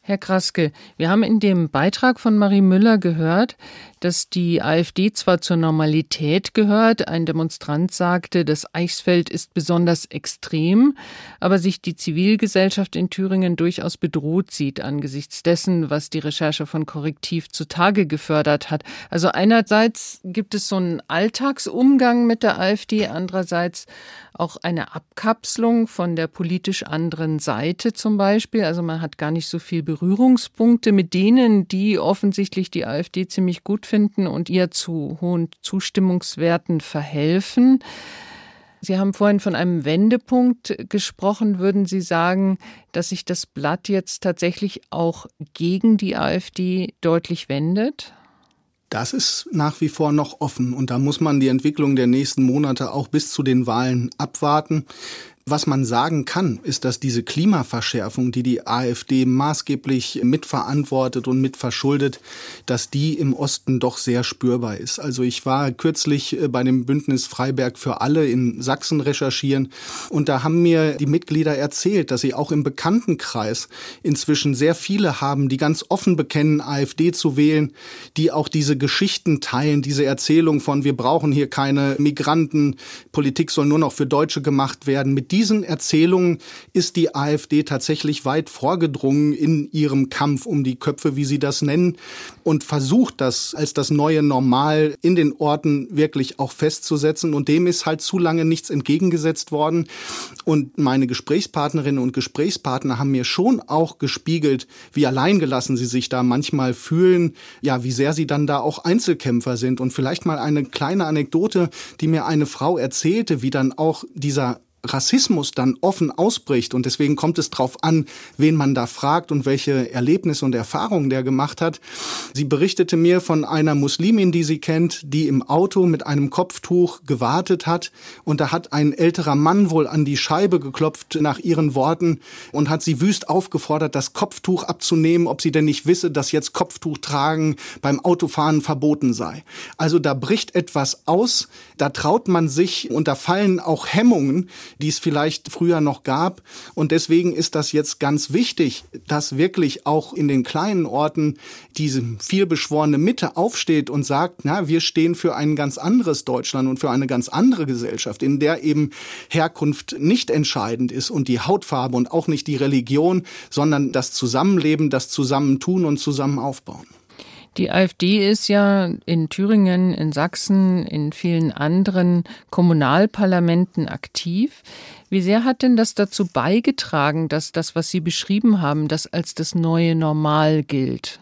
Herr Kraske, wir haben in dem Beitrag von Marie Müller gehört, dass die AfD zwar zur Normalität gehört, ein Demonstrant sagte, das Eichsfeld ist besonders extrem, aber sich die Zivilgesellschaft in Thüringen durchaus bedroht sieht angesichts dessen, was die Recherche von Korrektiv zutage gefördert hat. Also einerseits gibt es so einen Alltagsumgang mit der AfD, andererseits auch eine Abkapselung von der politisch anderen Seite zum Beispiel. Also man hat gar nicht so viel Berührungspunkte mit denen, die offensichtlich die AfD ziemlich gut finden und ihr zu hohen Zustimmungswerten verhelfen. Sie haben vorhin von einem Wendepunkt gesprochen. Würden Sie sagen, dass sich das Blatt jetzt tatsächlich auch gegen die AfD deutlich wendet? Das ist nach wie vor noch offen und da muss man die Entwicklung der nächsten Monate auch bis zu den Wahlen abwarten. Was man sagen kann, ist, dass diese Klimaverschärfung, die die AfD maßgeblich mitverantwortet und mitverschuldet, dass die im Osten doch sehr spürbar ist. Also ich war kürzlich äh, bei dem Bündnis Freiberg für alle in Sachsen recherchieren und da haben mir die Mitglieder erzählt, dass sie auch im Bekanntenkreis inzwischen sehr viele haben, die ganz offen bekennen, AfD zu wählen, die auch diese Geschichten teilen, diese Erzählung von wir brauchen hier keine Migranten, Politik soll nur noch für Deutsche gemacht werden. Mit diesen Erzählungen ist die AfD tatsächlich weit vorgedrungen in ihrem Kampf um die Köpfe, wie sie das nennen, und versucht das als das neue Normal in den Orten wirklich auch festzusetzen. Und dem ist halt zu lange nichts entgegengesetzt worden. Und meine Gesprächspartnerinnen und Gesprächspartner haben mir schon auch gespiegelt, wie alleingelassen sie sich da manchmal fühlen, ja, wie sehr sie dann da auch Einzelkämpfer sind. Und vielleicht mal eine kleine Anekdote, die mir eine Frau erzählte, wie dann auch dieser Rassismus dann offen ausbricht und deswegen kommt es darauf an, wen man da fragt und welche Erlebnisse und Erfahrungen der gemacht hat. Sie berichtete mir von einer Muslimin, die sie kennt, die im Auto mit einem Kopftuch gewartet hat und da hat ein älterer Mann wohl an die Scheibe geklopft nach ihren Worten und hat sie wüst aufgefordert, das Kopftuch abzunehmen, ob sie denn nicht wisse, dass jetzt Kopftuch tragen beim Autofahren verboten sei. Also da bricht etwas aus, da traut man sich und da fallen auch Hemmungen, die es vielleicht früher noch gab. Und deswegen ist das jetzt ganz wichtig, dass wirklich auch in den kleinen Orten diese vielbeschworene Mitte aufsteht und sagt, na, wir stehen für ein ganz anderes Deutschland und für eine ganz andere Gesellschaft, in der eben Herkunft nicht entscheidend ist und die Hautfarbe und auch nicht die Religion, sondern das Zusammenleben, das Zusammentun und Zusammenaufbauen. Die AfD ist ja in Thüringen, in Sachsen, in vielen anderen Kommunalparlamenten aktiv. Wie sehr hat denn das dazu beigetragen, dass das, was Sie beschrieben haben, das als das neue Normal gilt?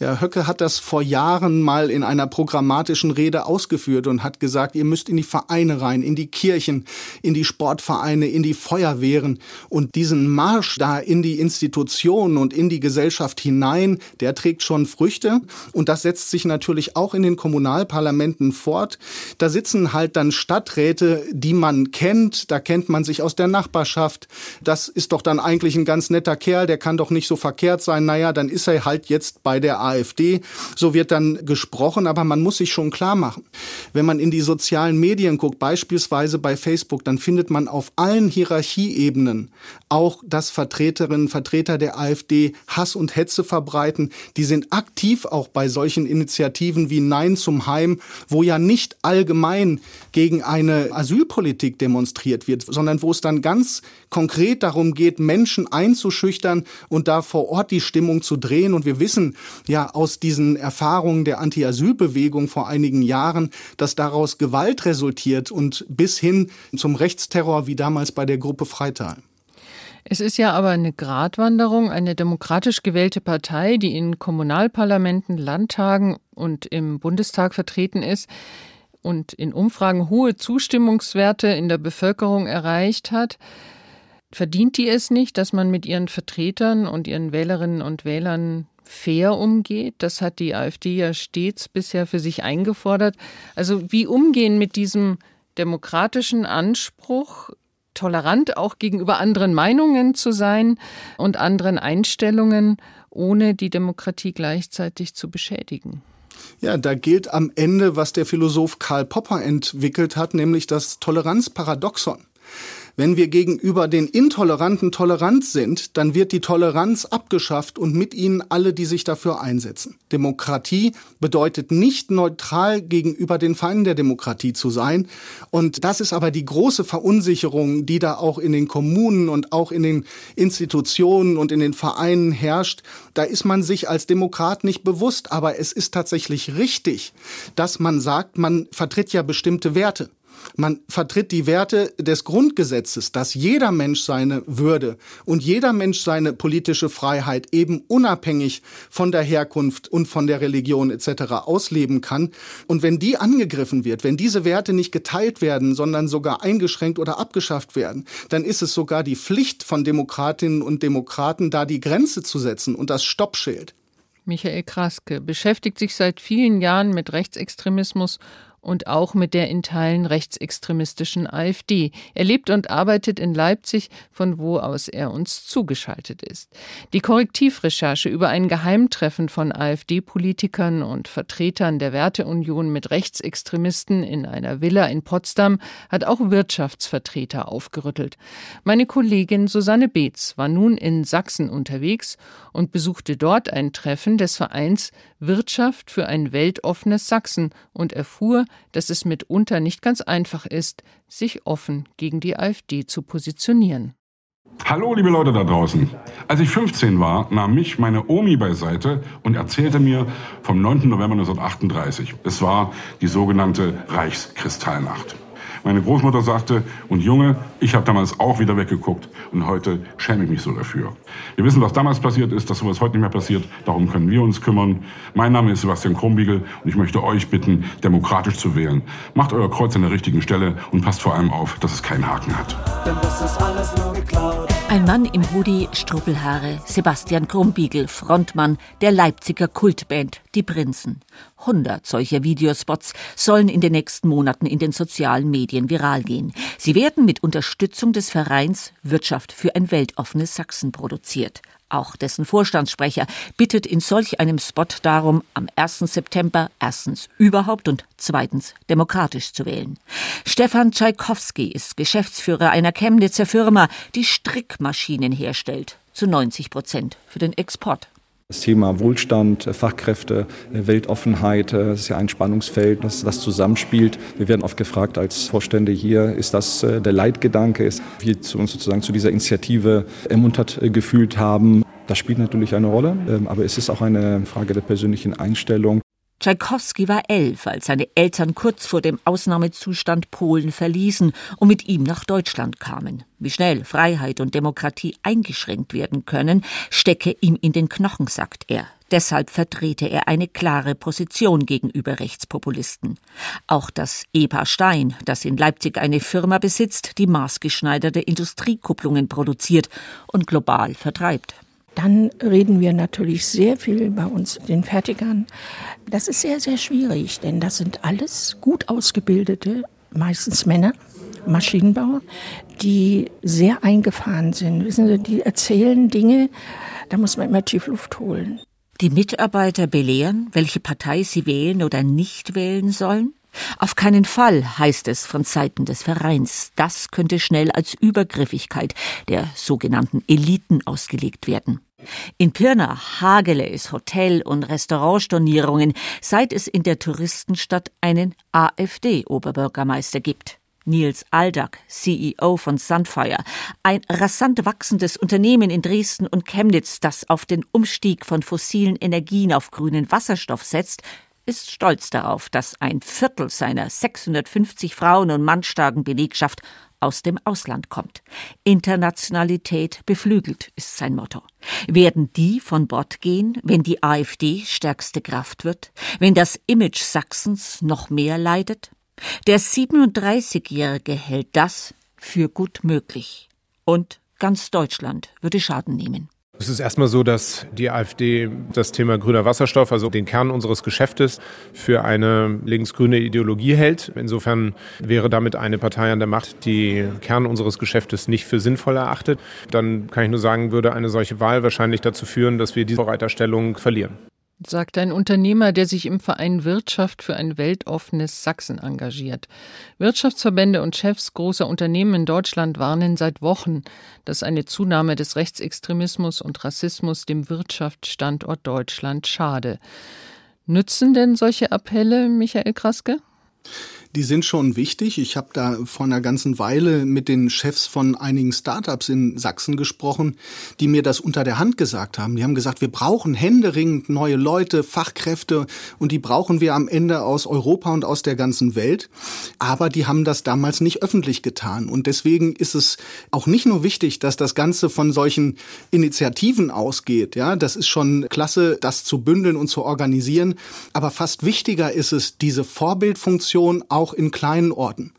Ja, Höcke hat das vor Jahren mal in einer programmatischen Rede ausgeführt und hat gesagt, ihr müsst in die Vereine rein, in die Kirchen, in die Sportvereine, in die Feuerwehren und diesen Marsch da in die Institutionen und in die Gesellschaft hinein, der trägt schon Früchte und das setzt sich natürlich auch in den Kommunalparlamenten fort. Da sitzen halt dann Stadträte, die man kennt, da kennt man sich aus der Nachbarschaft. Das ist doch dann eigentlich ein ganz netter Kerl, der kann doch nicht so verkehrt sein. Naja, dann ist er halt jetzt bei der AfD. So wird dann gesprochen, aber man muss sich schon klar machen. Wenn man in die sozialen Medien guckt, beispielsweise bei Facebook, dann findet man auf allen Hierarchieebenen auch, dass Vertreterinnen und Vertreter der AfD Hass und Hetze verbreiten. Die sind aktiv auch bei solchen Initiativen wie Nein zum Heim, wo ja nicht allgemein gegen eine Asylpolitik demonstriert wird, sondern wo es dann ganz konkret darum geht, Menschen einzuschüchtern und da vor Ort die Stimmung zu drehen. Und wir wissen ja aus diesen Erfahrungen der Anti-Asyl-Bewegung vor einigen Jahren, dass daraus Gewalt resultiert und bis hin zum Rechtsterror wie damals bei der Gruppe Freital. Es ist ja aber eine Gratwanderung, eine demokratisch gewählte Partei, die in Kommunalparlamenten, Landtagen und im Bundestag vertreten ist und in Umfragen hohe Zustimmungswerte in der Bevölkerung erreicht hat. Verdient die es nicht, dass man mit ihren Vertretern und ihren Wählerinnen und Wählern fair umgeht. Das hat die AfD ja stets bisher für sich eingefordert. Also wie umgehen mit diesem demokratischen Anspruch, tolerant auch gegenüber anderen Meinungen zu sein und anderen Einstellungen, ohne die Demokratie gleichzeitig zu beschädigen. Ja, da gilt am Ende, was der Philosoph Karl Popper entwickelt hat, nämlich das Toleranzparadoxon. Wenn wir gegenüber den Intoleranten tolerant sind, dann wird die Toleranz abgeschafft und mit ihnen alle, die sich dafür einsetzen. Demokratie bedeutet nicht neutral gegenüber den Feinden der Demokratie zu sein. Und das ist aber die große Verunsicherung, die da auch in den Kommunen und auch in den Institutionen und in den Vereinen herrscht. Da ist man sich als Demokrat nicht bewusst, aber es ist tatsächlich richtig, dass man sagt, man vertritt ja bestimmte Werte. Man vertritt die Werte des Grundgesetzes, dass jeder Mensch seine Würde und jeder Mensch seine politische Freiheit eben unabhängig von der Herkunft und von der Religion etc. ausleben kann. Und wenn die angegriffen wird, wenn diese Werte nicht geteilt werden, sondern sogar eingeschränkt oder abgeschafft werden, dann ist es sogar die Pflicht von Demokratinnen und Demokraten, da die Grenze zu setzen und das Stoppschild. Michael Kraske beschäftigt sich seit vielen Jahren mit Rechtsextremismus und auch mit der in Teilen rechtsextremistischen AfD. Er lebt und arbeitet in Leipzig, von wo aus er uns zugeschaltet ist. Die Korrektivrecherche über ein Geheimtreffen von AfD-Politikern und Vertretern der Werteunion mit Rechtsextremisten in einer Villa in Potsdam hat auch Wirtschaftsvertreter aufgerüttelt. Meine Kollegin Susanne Beetz war nun in Sachsen unterwegs und besuchte dort ein Treffen des Vereins Wirtschaft für ein weltoffenes Sachsen und erfuhr, dass es mitunter nicht ganz einfach ist, sich offen gegen die AfD zu positionieren. Hallo, liebe Leute da draußen. Als ich 15 war, nahm mich meine Omi beiseite und erzählte mir vom 9. November 1938. Es war die sogenannte Reichskristallnacht. Meine Großmutter sagte, und Junge, ich habe damals auch wieder weggeguckt und heute schäme ich mich so dafür. Wir wissen, was damals passiert ist, dass sowas heute nicht mehr passiert. Darum können wir uns kümmern. Mein Name ist Sebastian Krumbiegel und ich möchte euch bitten, demokratisch zu wählen. Macht euer Kreuz an der richtigen Stelle und passt vor allem auf, dass es keinen Haken hat. Ein Mann im Hoodie, Struppelhaare, Sebastian Krumbiegel, Frontmann der Leipziger Kultband Die Prinzen. 100 solcher Videospots sollen in den nächsten Monaten in den sozialen Medien viral gehen. Sie werden mit Unterstützung des Vereins Wirtschaft für ein weltoffenes Sachsen produziert. Auch dessen Vorstandssprecher bittet in solch einem Spot darum, am 1. September erstens überhaupt und zweitens demokratisch zu wählen. Stefan Tschaikowski ist Geschäftsführer einer Chemnitzer Firma, die Strickmaschinen herstellt, zu 90 Prozent für den Export. Das Thema Wohlstand, Fachkräfte, Weltoffenheit, das ist ja ein Spannungsfeld, das, das zusammenspielt. Wir werden oft gefragt als Vorstände hier, ist das äh, der Leitgedanke, ist, wir uns sozusagen zu dieser Initiative ermuntert äh, gefühlt haben. Das spielt natürlich eine Rolle, ähm, aber es ist auch eine Frage der persönlichen Einstellung. Tschaikowski war elf, als seine Eltern kurz vor dem Ausnahmezustand Polen verließen und mit ihm nach Deutschland kamen. Wie schnell Freiheit und Demokratie eingeschränkt werden können, stecke ihm in den Knochen, sagt er. Deshalb vertrete er eine klare Position gegenüber Rechtspopulisten. Auch das EPA Stein, das in Leipzig eine Firma besitzt, die maßgeschneiderte Industriekupplungen produziert und global vertreibt. Dann reden wir natürlich sehr viel bei uns den Fertigern. Das ist sehr, sehr schwierig, denn das sind alles gut ausgebildete, meistens Männer, Maschinenbauer, die sehr eingefahren sind. Wissen Sie, die erzählen Dinge, da muss man immer tief Luft holen. Die Mitarbeiter belehren, welche Partei sie wählen oder nicht wählen sollen? Auf keinen Fall, heißt es von Seiten des Vereins. Das könnte schnell als Übergriffigkeit der sogenannten Eliten ausgelegt werden. In Pirna hagele es Hotel- und Restaurantstornierungen, seit es in der Touristenstadt einen AfD-Oberbürgermeister gibt. Nils Aldag, CEO von Sunfire, ein rasant wachsendes Unternehmen in Dresden und Chemnitz, das auf den Umstieg von fossilen Energien auf grünen Wasserstoff setzt, ist stolz darauf, dass ein Viertel seiner 650 Frauen und mannstarken Belegschaft aus dem Ausland kommt. Internationalität beflügelt ist sein Motto. Werden die von Bord gehen, wenn die AfD stärkste Kraft wird, wenn das Image Sachsens noch mehr leidet? Der 37-Jährige hält das für gut möglich. Und ganz Deutschland würde Schaden nehmen. Es ist erstmal so, dass die AfD das Thema grüner Wasserstoff, also den Kern unseres Geschäftes, für eine linksgrüne Ideologie hält. Insofern wäre damit eine Partei an der Macht, die Kern unseres Geschäftes nicht für sinnvoll erachtet. Dann kann ich nur sagen, würde eine solche Wahl wahrscheinlich dazu führen, dass wir diese Vorreiterstellung verlieren sagt ein Unternehmer, der sich im Verein Wirtschaft für ein weltoffenes Sachsen engagiert. Wirtschaftsverbände und Chefs großer Unternehmen in Deutschland warnen seit Wochen, dass eine Zunahme des Rechtsextremismus und Rassismus dem Wirtschaftsstandort Deutschland schade. Nützen denn solche Appelle, Michael Kraske? Die sind schon wichtig. Ich habe da vor einer ganzen Weile mit den Chefs von einigen Startups in Sachsen gesprochen, die mir das unter der Hand gesagt haben. Die haben gesagt, wir brauchen händeringend neue Leute, Fachkräfte und die brauchen wir am Ende aus Europa und aus der ganzen Welt. Aber die haben das damals nicht öffentlich getan. Und deswegen ist es auch nicht nur wichtig, dass das Ganze von solchen Initiativen ausgeht. Ja, das ist schon klasse, das zu bündeln und zu organisieren. Aber fast wichtiger ist es, diese Vorbildfunktion auch in kleinen Orten,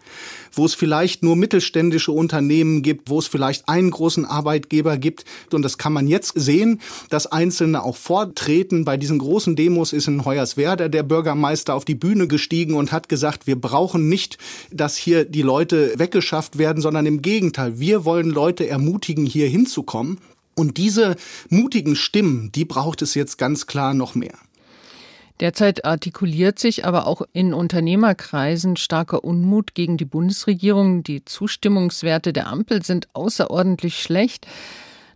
wo es vielleicht nur mittelständische Unternehmen gibt, wo es vielleicht einen großen Arbeitgeber gibt. Und das kann man jetzt sehen, dass Einzelne auch vortreten. Bei diesen großen Demos ist in Hoyerswerda der Bürgermeister auf die Bühne gestiegen und hat gesagt, wir brauchen nicht, dass hier die Leute weggeschafft werden, sondern im Gegenteil, wir wollen Leute ermutigen, hier hinzukommen. Und diese mutigen Stimmen, die braucht es jetzt ganz klar noch mehr. Derzeit artikuliert sich aber auch in Unternehmerkreisen starker Unmut gegen die Bundesregierung. Die Zustimmungswerte der Ampel sind außerordentlich schlecht.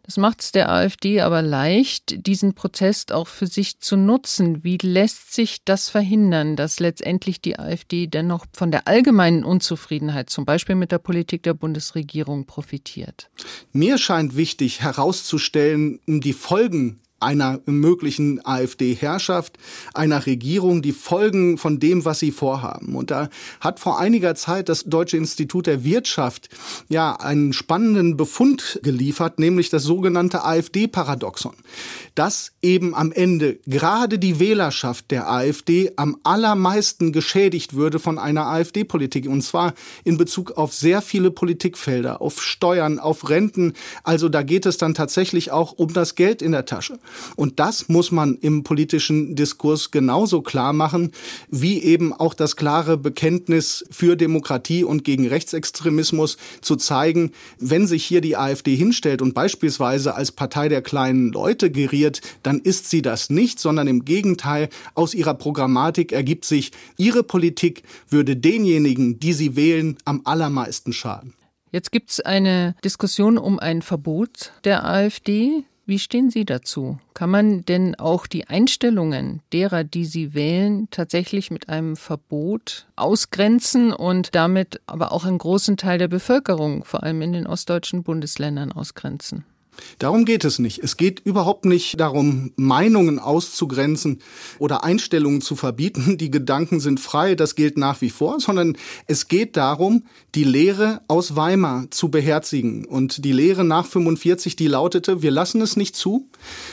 Das macht es der AfD aber leicht, diesen Protest auch für sich zu nutzen. Wie lässt sich das verhindern, dass letztendlich die AfD dennoch von der allgemeinen Unzufriedenheit, zum Beispiel mit der Politik der Bundesregierung, profitiert? Mir scheint wichtig herauszustellen, die Folgen einer möglichen AfD-Herrschaft, einer Regierung, die Folgen von dem, was sie vorhaben. Und da hat vor einiger Zeit das Deutsche Institut der Wirtschaft ja einen spannenden Befund geliefert, nämlich das sogenannte AfD-Paradoxon, dass eben am Ende gerade die Wählerschaft der AfD am allermeisten geschädigt würde von einer AfD-Politik. Und zwar in Bezug auf sehr viele Politikfelder, auf Steuern, auf Renten. Also da geht es dann tatsächlich auch um das Geld in der Tasche. Und das muss man im politischen Diskurs genauso klar machen, wie eben auch das klare Bekenntnis für Demokratie und gegen Rechtsextremismus zu zeigen, wenn sich hier die AfD hinstellt und beispielsweise als Partei der kleinen Leute geriert, dann ist sie das nicht, sondern im Gegenteil, aus ihrer Programmatik ergibt sich, ihre Politik würde denjenigen, die sie wählen, am allermeisten schaden. Jetzt gibt es eine Diskussion um ein Verbot der AfD. Wie stehen Sie dazu? Kann man denn auch die Einstellungen derer, die Sie wählen, tatsächlich mit einem Verbot ausgrenzen und damit aber auch einen großen Teil der Bevölkerung, vor allem in den ostdeutschen Bundesländern, ausgrenzen? Darum geht es nicht. Es geht überhaupt nicht darum, Meinungen auszugrenzen oder Einstellungen zu verbieten. Die Gedanken sind frei, das gilt nach wie vor, sondern es geht darum, die Lehre aus Weimar zu beherzigen. Und die Lehre nach 45, die lautete, wir lassen es nicht zu,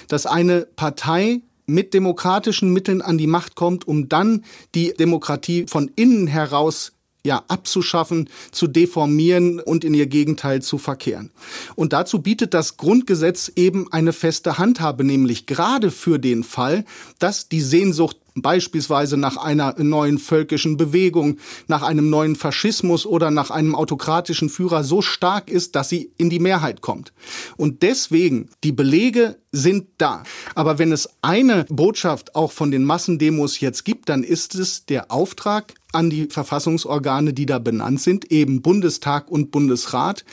dass eine Partei mit demokratischen Mitteln an die Macht kommt, um dann die Demokratie von innen heraus ja, abzuschaffen, zu deformieren und in ihr Gegenteil zu verkehren. Und dazu bietet das Grundgesetz eben eine feste Handhabe, nämlich gerade für den Fall, dass die Sehnsucht beispielsweise nach einer neuen völkischen Bewegung, nach einem neuen Faschismus oder nach einem autokratischen Führer so stark ist, dass sie in die Mehrheit kommt. Und deswegen, die Belege sind da. Aber wenn es eine Botschaft auch von den Massendemos jetzt gibt, dann ist es der Auftrag an die Verfassungsorgane, die da benannt sind, eben Bundestag und Bundesrat,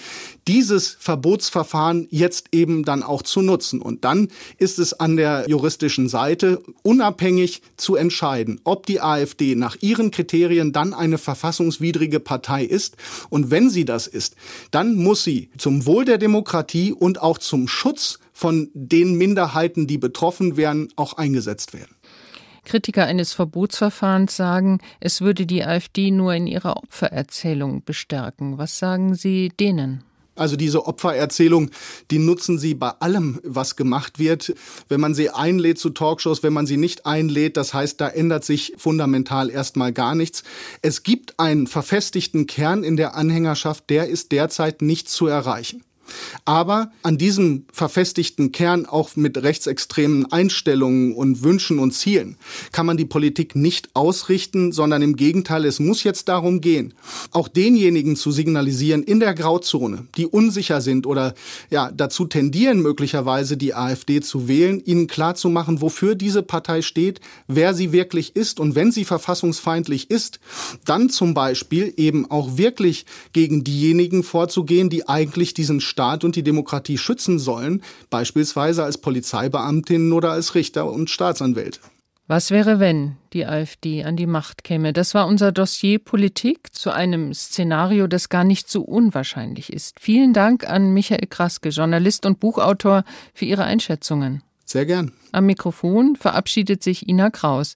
dieses Verbotsverfahren jetzt eben dann auch zu nutzen. Und dann ist es an der juristischen Seite unabhängig zu entscheiden, ob die AfD nach ihren Kriterien dann eine verfassungswidrige Partei ist. Und wenn sie das ist, dann muss sie zum Wohl der Demokratie und auch zum Schutz von den Minderheiten, die betroffen wären, auch eingesetzt werden. Kritiker eines Verbotsverfahrens sagen, es würde die AfD nur in ihrer Opfererzählung bestärken. Was sagen Sie denen? Also diese Opfererzählung, die nutzen sie bei allem, was gemacht wird. Wenn man sie einlädt zu Talkshows, wenn man sie nicht einlädt, das heißt, da ändert sich fundamental erstmal gar nichts. Es gibt einen verfestigten Kern in der Anhängerschaft, der ist derzeit nicht zu erreichen. Aber an diesem verfestigten Kern auch mit rechtsextremen Einstellungen und Wünschen und Zielen kann man die Politik nicht ausrichten, sondern im Gegenteil, es muss jetzt darum gehen, auch denjenigen zu signalisieren in der Grauzone, die unsicher sind oder ja, dazu tendieren möglicherweise die AfD zu wählen, ihnen klarzumachen, wofür diese Partei steht, wer sie wirklich ist und wenn sie verfassungsfeindlich ist, dann zum Beispiel eben auch wirklich gegen diejenigen vorzugehen, die eigentlich diesen Staat und die Demokratie schützen sollen, beispielsweise als Polizeibeamtinnen oder als Richter und Staatsanwälte. Was wäre, wenn die AfD an die Macht käme? Das war unser Dossier Politik zu einem Szenario, das gar nicht so unwahrscheinlich ist. Vielen Dank an Michael Kraske, Journalist und Buchautor, für Ihre Einschätzungen. Sehr gern. Am Mikrofon verabschiedet sich Ina Kraus.